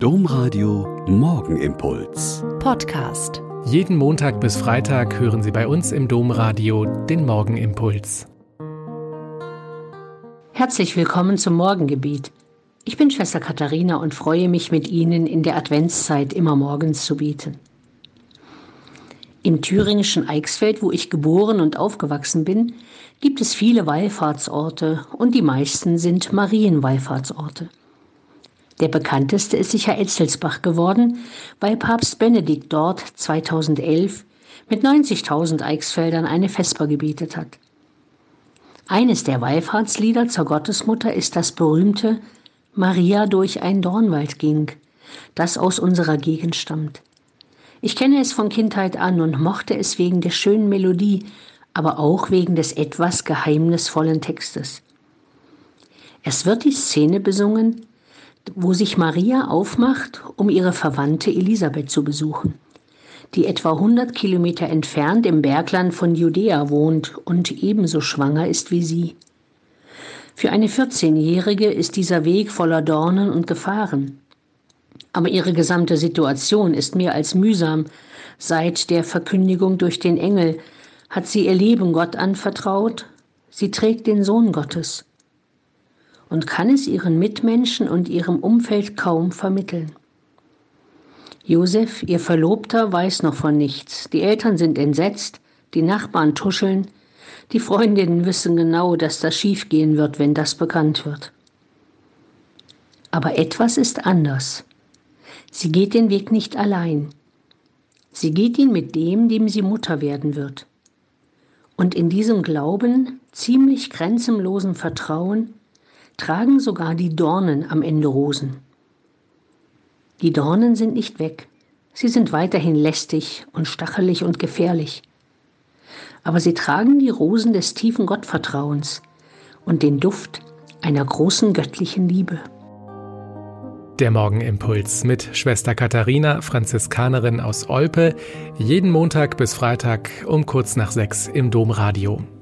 Domradio Morgenimpuls. Podcast. Jeden Montag bis Freitag hören Sie bei uns im Domradio den Morgenimpuls. Herzlich willkommen zum Morgengebet. Ich bin Schwester Katharina und freue mich mit Ihnen in der Adventszeit immer morgens zu beten. Im thüringischen Eichsfeld, wo ich geboren und aufgewachsen bin, gibt es viele Wallfahrtsorte und die meisten sind Marienwallfahrtsorte. Der bekannteste ist sicher Etzelsbach geworden, weil Papst Benedikt dort 2011 mit 90.000 Eichsfeldern eine Vesper gebetet hat. Eines der Wallfahrtslieder zur Gottesmutter ist das berühmte Maria durch ein Dornwald ging, das aus unserer Gegend stammt. Ich kenne es von Kindheit an und mochte es wegen der schönen Melodie, aber auch wegen des etwas geheimnisvollen Textes. Es wird die Szene besungen, wo sich Maria aufmacht, um ihre Verwandte Elisabeth zu besuchen, die etwa 100 Kilometer entfernt im Bergland von Judäa wohnt und ebenso schwanger ist wie sie. Für eine 14-Jährige ist dieser Weg voller Dornen und Gefahren. Aber ihre gesamte Situation ist mehr als mühsam. Seit der Verkündigung durch den Engel hat sie ihr Leben Gott anvertraut. Sie trägt den Sohn Gottes und kann es ihren Mitmenschen und ihrem Umfeld kaum vermitteln. Josef, ihr Verlobter, weiß noch von nichts. Die Eltern sind entsetzt, die Nachbarn tuscheln, die Freundinnen wissen genau, dass das schiefgehen wird, wenn das bekannt wird. Aber etwas ist anders. Sie geht den Weg nicht allein. Sie geht ihn mit dem, dem sie Mutter werden wird. Und in diesem Glauben, ziemlich grenzenlosen Vertrauen, tragen sogar die Dornen am Ende Rosen. Die Dornen sind nicht weg. Sie sind weiterhin lästig und stachelig und gefährlich. Aber sie tragen die Rosen des tiefen Gottvertrauens und den Duft einer großen göttlichen Liebe. Der Morgenimpuls mit Schwester Katharina, Franziskanerin aus Olpe, jeden Montag bis Freitag um kurz nach sechs im Domradio.